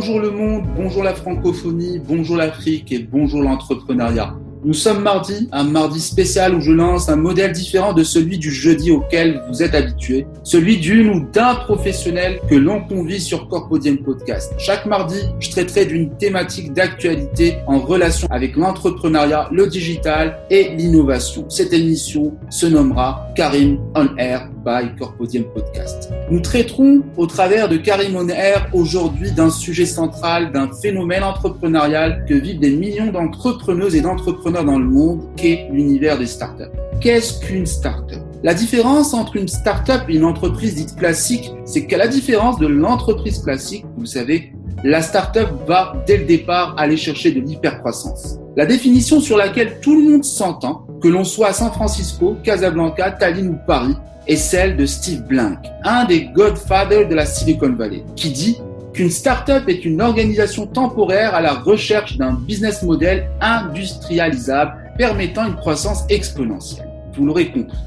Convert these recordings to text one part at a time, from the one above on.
Bonjour le monde, bonjour la francophonie, bonjour l'Afrique et bonjour l'entrepreneuriat. Nous sommes mardi, un mardi spécial où je lance un modèle différent de celui du jeudi auquel vous êtes habitués, celui d'une ou d'un professionnel que l'on convie sur Corpodium Podcast. Chaque mardi, je traiterai d'une thématique d'actualité en relation avec l'entrepreneuriat, le digital et l'innovation. Cette émission se nommera Karim On Air by Podcast. Nous traiterons au travers de Karim Air aujourd'hui d'un sujet central, d'un phénomène entrepreneurial que vivent des millions d'entrepreneuses et d'entrepreneurs dans le monde qu'est l'univers des startups. Qu'est-ce qu'une startup? La différence entre une startup et une entreprise dite classique, c'est qu'à la différence de l'entreprise classique, vous savez, la startup va dès le départ aller chercher de l'hypercroissance. La définition sur laquelle tout le monde s'entend, que l'on soit à San Francisco, Casablanca, Tallinn ou Paris, est celle de Steve Blank, un des godfathers de la Silicon Valley, qui dit qu'une start-up est une organisation temporaire à la recherche d'un business model industrialisable permettant une croissance exponentielle. Vous l'aurez compris.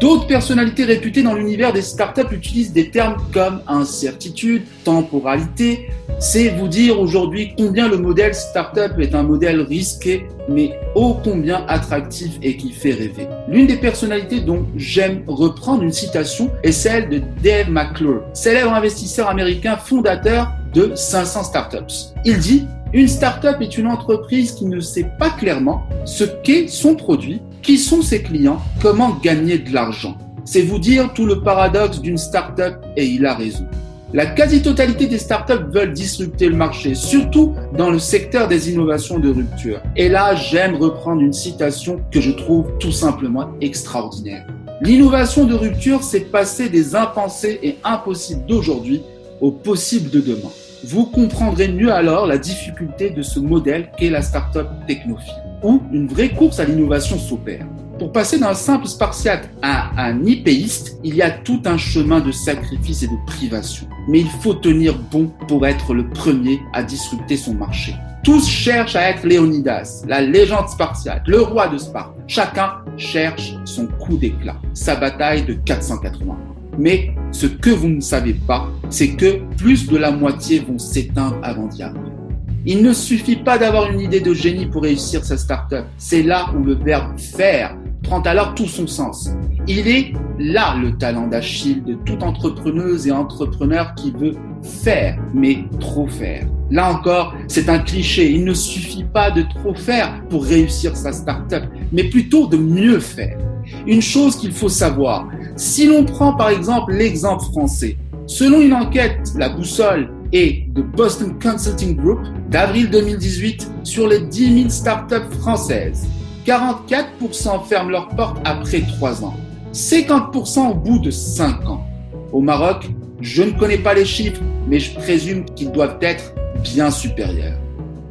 D'autres personnalités réputées dans l'univers des startups utilisent des termes comme incertitude, temporalité. C'est vous dire aujourd'hui combien le modèle startup est un modèle risqué, mais ô combien attractif et qui fait rêver. L'une des personnalités dont j'aime reprendre une citation est celle de Dave McClure, célèbre investisseur américain fondateur de 500 startups. Il dit une startup est une entreprise qui ne sait pas clairement ce qu'est son produit, qui sont ses clients, comment gagner de l'argent? C'est vous dire tout le paradoxe d'une startup et il a raison. La quasi-totalité des startups veulent disrupter le marché, surtout dans le secteur des innovations de rupture. Et là, j'aime reprendre une citation que je trouve tout simplement extraordinaire. L'innovation de rupture, c'est passer des impensés et impossibles d'aujourd'hui au possible de demain vous comprendrez mieux alors la difficulté de ce modèle qu'est la startup technophile, où une vraie course à l'innovation s'opère. Pour passer d'un simple spartiate à un hypéiste, il y a tout un chemin de sacrifice et de privation. Mais il faut tenir bon pour être le premier à disrupter son marché. Tous cherchent à être Léonidas, la légende spartiate, le roi de Sparte. Chacun cherche son coup d'éclat, sa bataille de 480 mais ce que vous ne savez pas, c'est que plus de la moitié vont s'éteindre avant d'y arriver. Il ne suffit pas d'avoir une idée de génie pour réussir sa startup. C'est là où le verbe faire prend alors tout son sens. Il est là le talent d'Achille de toute entrepreneuse et entrepreneur qui veut faire, mais trop faire. Là encore, c'est un cliché. Il ne suffit pas de trop faire pour réussir sa startup, mais plutôt de mieux faire. Une chose qu'il faut savoir, si l'on prend par exemple l'exemple français, selon une enquête, la boussole et de Boston Consulting Group d'avril 2018 sur les 10 000 startups françaises, 44% ferment leurs portes après 3 ans, 50% au bout de 5 ans. Au Maroc, je ne connais pas les chiffres, mais je présume qu'ils doivent être bien supérieurs.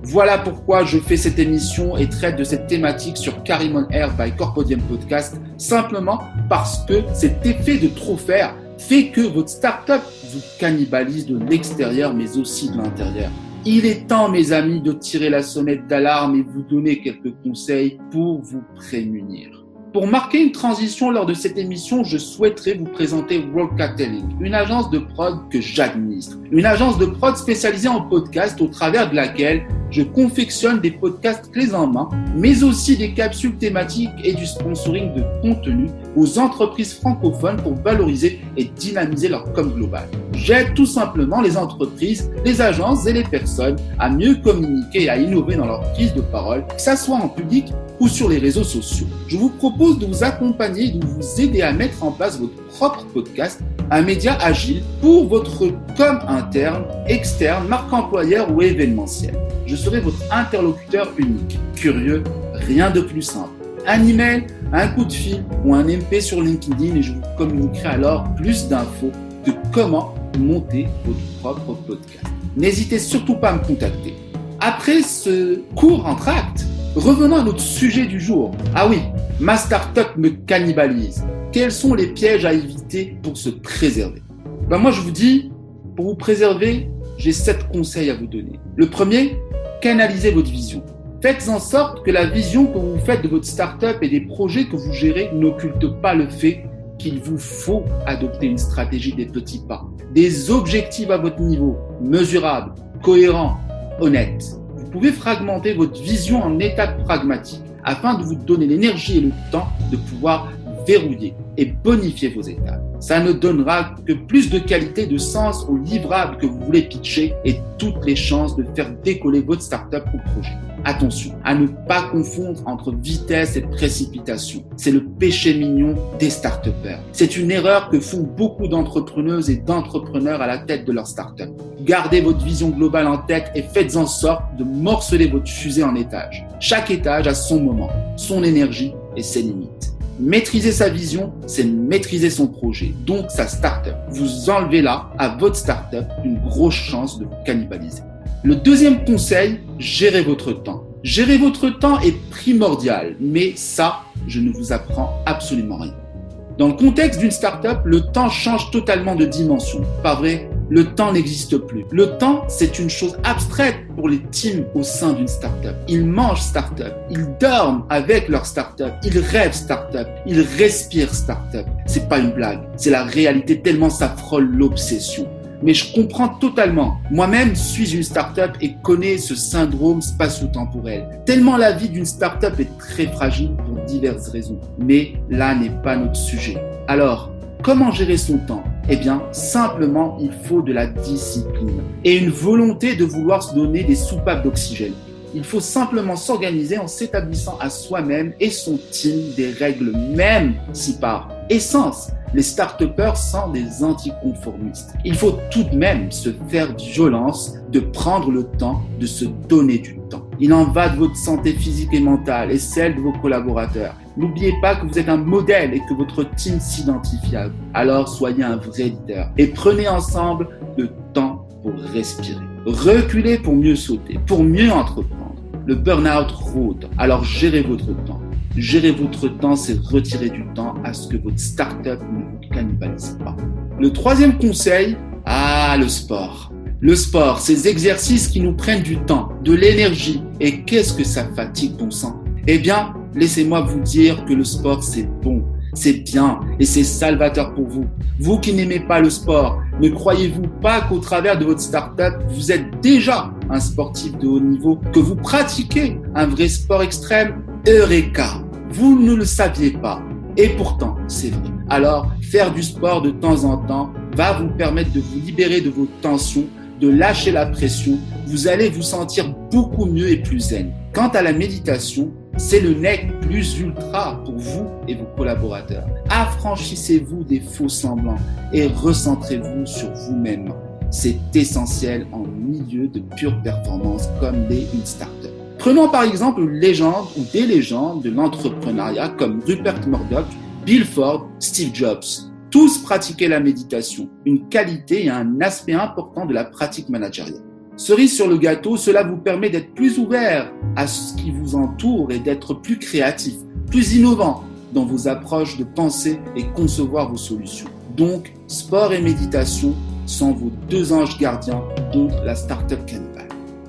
Voilà pourquoi je fais cette émission et traite de cette thématique sur Carimon Air by Corpodium Podcast, simplement parce que cet effet de trop faire fait que votre startup vous cannibalise de l'extérieur mais aussi de l'intérieur. Il est temps, mes amis, de tirer la sonnette d'alarme et vous donner quelques conseils pour vous prémunir. Pour marquer une transition lors de cette émission, je souhaiterais vous présenter Worldcatelling, une agence de prod que j'administre. Une agence de prod spécialisée en podcast au travers de laquelle je confectionne des podcasts clés en main, mais aussi des capsules thématiques et du sponsoring de contenu aux entreprises francophones pour valoriser et dynamiser leur com global. J'aide tout simplement les entreprises, les agences et les personnes à mieux communiquer et à innover dans leur prise de parole, que ce soit en public ou sur les réseaux sociaux. Je vous propose de vous accompagner et de vous aider à mettre en place votre propre podcast, un média agile pour votre com interne, externe, marque employeur ou événementiel. Je serai votre interlocuteur unique. Curieux, rien de plus simple. Un email, un coup de fil ou un MP sur LinkedIn et je vous communiquerai alors plus d'infos de comment monter votre propre podcast. N'hésitez surtout pas à me contacter. Après ce court entracte, Revenons à notre sujet du jour. Ah oui, ma startup me cannibalise. Quels sont les pièges à éviter pour se préserver? Ben Moi, je vous dis, pour vous préserver, j'ai sept conseils à vous donner. Le premier, canalisez votre vision. Faites en sorte que la vision que vous faites de votre startup et des projets que vous gérez n'occulte pas le fait qu'il vous faut adopter une stratégie des petits pas, des objectifs à votre niveau, mesurables, cohérent, honnête. Vous pouvez fragmenter votre vision en étapes pragmatiques afin de vous donner l'énergie et le temps de pouvoir verrouiller et bonifier vos étapes. Ça ne donnera que plus de qualité, de sens au livrable que vous voulez pitcher et toutes les chances de faire décoller votre startup ou projet. Attention à ne pas confondre entre vitesse et précipitation. C'est le péché mignon des start C'est une erreur que font beaucoup d'entrepreneuses et d'entrepreneurs à la tête de leur startup. Gardez votre vision globale en tête et faites en sorte de morceler votre fusée en étages. Chaque étage a son moment, son énergie et ses limites. Maîtriser sa vision, c'est maîtriser son projet, donc sa startup. Vous enlevez là à votre startup une grosse chance de vous cannibaliser. Le deuxième conseil, gérez votre temps. Gérer votre temps est primordial, mais ça, je ne vous apprends absolument rien. Dans le contexte d'une startup, le temps change totalement de dimension. Pas vrai? Le temps n'existe plus. Le temps, c'est une chose abstraite pour les teams au sein d'une startup. Ils mangent startup, ils dorment avec leur startup, ils rêvent startup, ils respirent startup. C'est pas une blague, c'est la réalité tellement ça frôle l'obsession mais je comprends totalement. Moi-même suis une startup et connais ce syndrome spatio-temporel. Tellement la vie d'une startup est très fragile pour diverses raisons. Mais là n'est pas notre sujet. Alors, comment gérer son temps? Eh bien, simplement, il faut de la discipline et une volonté de vouloir se donner des soupapes d'oxygène. Il faut simplement s'organiser en s'établissant à soi-même et son team des règles, même si par essence, les start sont des anticonformistes. Il faut tout de même se faire violence de prendre le temps de se donner du temps. Il en va de votre santé physique et mentale et celle de vos collaborateurs. N'oubliez pas que vous êtes un modèle et que votre team s'identifie à vous. Alors soyez un vrai leader et prenez ensemble le temps pour respirer. Reculez pour mieux sauter, pour mieux entreprendre. Le burn-out rôde, alors gérez votre temps. Gérer votre temps, c'est retirer du temps à ce que votre startup ne vous cannibalise pas. Le troisième conseil, ah, le sport. Le sport, ces exercices qui nous prennent du temps, de l'énergie. Et qu'est-ce que ça fatigue ton sang? Eh bien, laissez-moi vous dire que le sport, c'est bon, c'est bien et c'est salvateur pour vous. Vous qui n'aimez pas le sport, ne croyez-vous pas qu'au travers de votre startup, vous êtes déjà un sportif de haut niveau, que vous pratiquez un vrai sport extrême? Eureka Vous ne le saviez pas. Et pourtant, c'est vrai. Alors, faire du sport de temps en temps va vous permettre de vous libérer de vos tensions, de lâcher la pression. Vous allez vous sentir beaucoup mieux et plus zen. Quant à la méditation, c'est le nec plus ultra pour vous et vos collaborateurs. Affranchissez-vous des faux semblants et recentrez-vous sur vous-même. C'est essentiel en milieu de pure performance comme les une startup. Prenons par exemple une légende ou des légendes de l'entrepreneuriat comme Rupert Murdoch, Bill Ford, Steve Jobs. Tous pratiquaient la méditation, une qualité et un aspect important de la pratique managériale. Cerise sur le gâteau, cela vous permet d'être plus ouvert à ce qui vous entoure et d'être plus créatif, plus innovant dans vos approches de penser et concevoir vos solutions. Donc, sport et méditation sont vos deux anges gardiens dont la Startup Cannibal.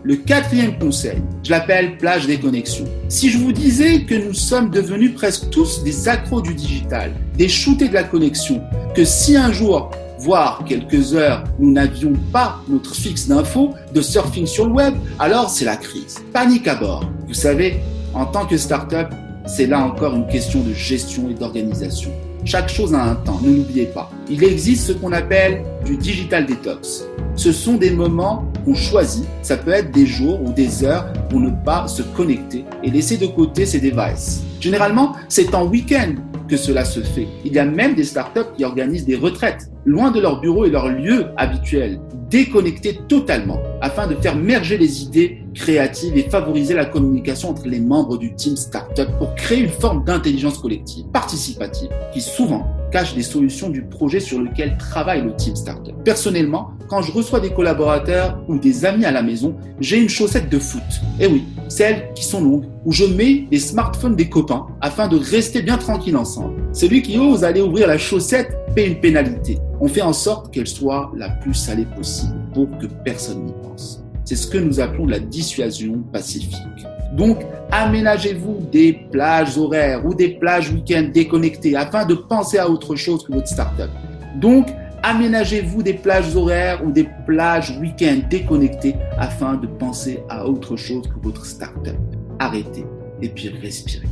Le quatrième conseil, je l'appelle plage des connexions. Si je vous disais que nous sommes devenus presque tous des accros du digital, des shootés de la connexion, que si un jour, voire quelques heures, nous n'avions pas notre fixe d'infos, de surfing sur le web, alors c'est la crise. Panique à bord. Vous savez, en tant que start-up, c'est là encore une question de gestion et d'organisation. Chaque chose a un temps, ne l'oubliez pas. Il existe ce qu'on appelle du digital detox. Ce sont des moments qu'on choisit, ça peut être des jours ou des heures pour ne pas se connecter et laisser de côté ses devices. Généralement, c'est en week-end que cela se fait. Il y a même des startups qui organisent des retraites, loin de leur bureau et leur lieu habituel, déconnectés totalement, afin de faire merger les idées créatives et favoriser la communication entre les membres du team startup pour créer une forme d'intelligence collective, participative, qui souvent cache les solutions du projet sur lequel travaille le team startup. Personnellement, quand je reçois des collaborateurs ou des amis à la maison, j'ai une chaussette de foot. Eh oui, celles qui sont longues, où je mets les smartphones des copains afin de rester bien tranquille ensemble. Celui qui ose aller ouvrir la chaussette paie une pénalité. On fait en sorte qu'elle soit la plus salée possible pour que personne n'y pense. C'est ce que nous appelons la dissuasion pacifique. Donc, aménagez-vous des plages horaires ou des plages week-end déconnectées afin de penser à autre chose que votre startup. Donc, Aménagez-vous des plages horaires ou des plages week-end déconnectées afin de penser à autre chose que votre startup. Arrêtez et puis respirez.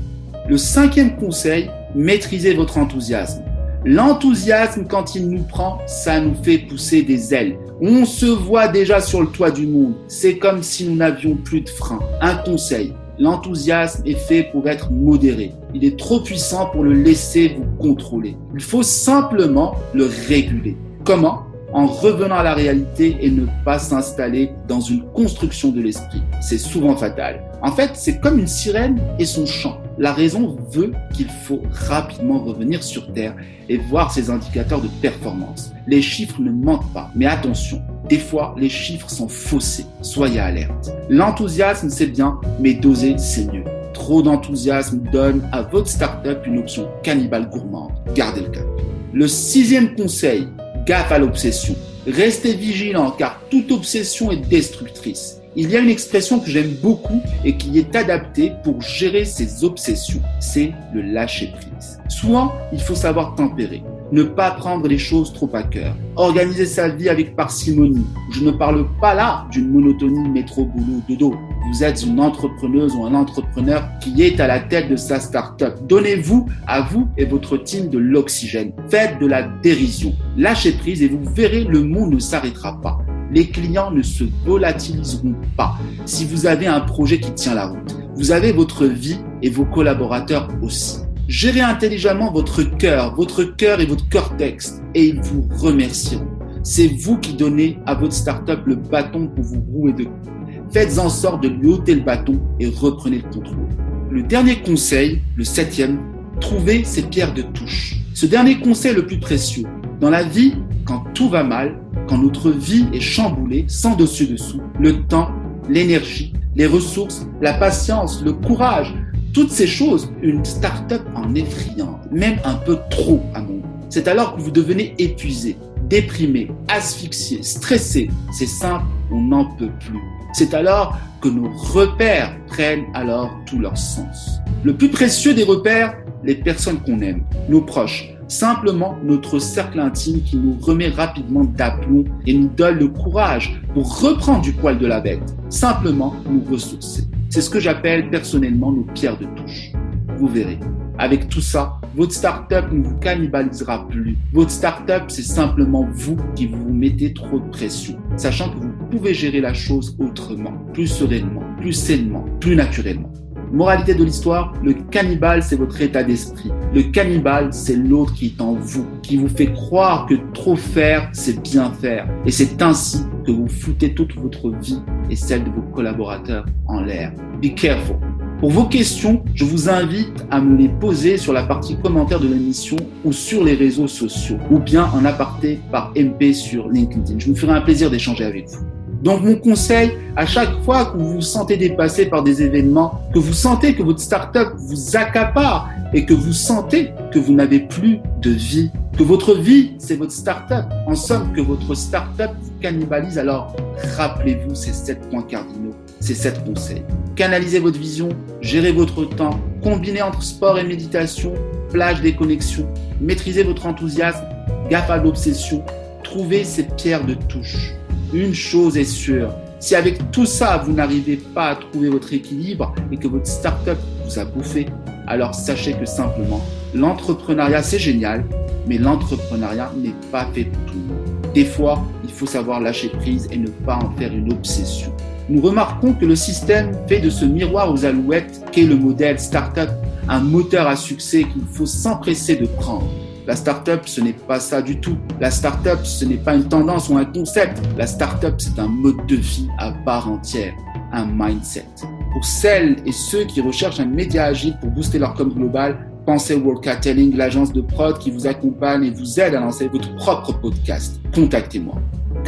Le cinquième conseil, maîtrisez votre enthousiasme. L'enthousiasme, quand il nous prend, ça nous fait pousser des ailes. On se voit déjà sur le toit du monde. C'est comme si nous n'avions plus de frein. Un conseil, l'enthousiasme est fait pour être modéré. Il est trop puissant pour le laisser vous contrôler. Il faut simplement le réguler. Comment? En revenant à la réalité et ne pas s'installer dans une construction de l'esprit. C'est souvent fatal. En fait, c'est comme une sirène et son chant. La raison veut qu'il faut rapidement revenir sur Terre et voir ses indicateurs de performance. Les chiffres ne mentent pas, mais attention, des fois, les chiffres sont faussés. Soyez alerte. L'enthousiasme, c'est bien, mais doser, c'est mieux. Trop d'enthousiasme donne à votre startup une option cannibale gourmande. Gardez le cap. Le sixième conseil, Gaffe à l'obsession. Restez vigilant car toute obsession est destructrice. Il y a une expression que j'aime beaucoup et qui est adaptée pour gérer ces obsessions. C'est le lâcher prise. Souvent, il faut savoir tempérer ne pas prendre les choses trop à cœur, organiser sa vie avec parcimonie. Je ne parle pas là d'une monotonie métro-boulot-dodo. Vous êtes une entrepreneuse ou un entrepreneur qui est à la tête de sa start-up. Donnez-vous à vous et votre team de l'oxygène. Faites de la dérision. Lâchez prise et vous verrez le monde ne s'arrêtera pas. Les clients ne se volatiliseront pas si vous avez un projet qui tient la route. Vous avez votre vie et vos collaborateurs aussi. Gérez intelligemment votre cœur, votre cœur et votre cortex, et ils vous remercieront. C'est vous qui donnez à votre startup le bâton pour vous rouer de coups. Faites en sorte de lui ôter le bâton et reprenez le contrôle. Le dernier conseil, le septième, trouvez ces pierres de touche. Ce dernier conseil le plus précieux. Dans la vie, quand tout va mal, quand notre vie est chamboulée, sans dessus-dessous, le temps, l'énergie, les ressources, la patience, le courage, toutes ces choses, une start-up en effrayante, même un peu trop à mon goût. C'est alors que vous devenez épuisé, déprimé, asphyxié, stressé. C'est simple, on n'en peut plus. C'est alors que nos repères prennent alors tout leur sens. Le plus précieux des repères, les personnes qu'on aime, nos proches, simplement notre cercle intime qui nous remet rapidement d'aplomb et nous donne le courage pour reprendre du poil de la bête, simplement nous ressourcer. C'est ce que j'appelle personnellement nos pierres de touche. Vous verrez. Avec tout ça, votre startup ne vous cannibalisera plus. Votre startup, c'est simplement vous qui vous mettez trop de pression, sachant que vous pouvez gérer la chose autrement, plus sereinement, plus sainement, plus naturellement. Moralité de l'histoire, le cannibale, c'est votre état d'esprit. Le cannibale, c'est l'autre qui est en vous, qui vous fait croire que trop faire, c'est bien faire. Et c'est ainsi que vous foutez toute votre vie et celle de vos collaborateurs en l'air. Be careful. Pour vos questions, je vous invite à me les poser sur la partie commentaire de l'émission ou sur les réseaux sociaux, ou bien en aparté par MP sur LinkedIn. Je me ferai un plaisir d'échanger avec vous. Donc mon conseil, à chaque fois que vous vous sentez dépassé par des événements, que vous sentez que votre startup vous accapare et que vous sentez que vous n'avez plus de vie, que votre vie, c'est votre startup, en somme que votre startup vous cannibalise, alors rappelez-vous ces sept points cardinaux, ces sept conseils. Canalisez votre vision, gérez votre temps, combinez entre sport et méditation, plage déconnexion, maîtrisez votre enthousiasme, gaffe à l'obsession, trouvez ces pierres de touche une chose est sûre, si avec tout ça, vous n'arrivez pas à trouver votre équilibre et que votre startup vous a bouffé, alors sachez que simplement, l'entrepreneuriat, c'est génial, mais l'entrepreneuriat n'est pas fait pour tout le monde. Des fois, il faut savoir lâcher prise et ne pas en faire une obsession. Nous remarquons que le système fait de ce miroir aux alouettes qu'est le modèle startup un moteur à succès qu'il faut s'empresser de prendre. La startup, ce n'est pas ça du tout. La startup, ce n'est pas une tendance ou un concept. La startup, c'est un mode de vie à part entière, un mindset. Pour celles et ceux qui recherchent un média agile pour booster leur com global, pensez Worldcattelling, l'agence de prod qui vous accompagne et vous aide à lancer votre propre podcast. Contactez-moi.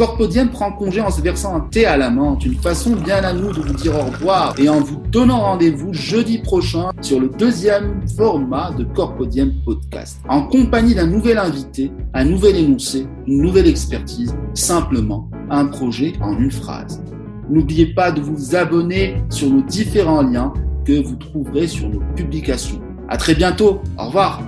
Corpodium prend congé en se versant un thé à la menthe, une façon bien à nous de vous dire au revoir et en vous donnant rendez-vous jeudi prochain sur le deuxième format de Corpodium Podcast, en compagnie d'un nouvel invité, un nouvel énoncé, une nouvelle expertise, simplement un projet en une phrase. N'oubliez pas de vous abonner sur nos différents liens que vous trouverez sur nos publications. À très bientôt. Au revoir.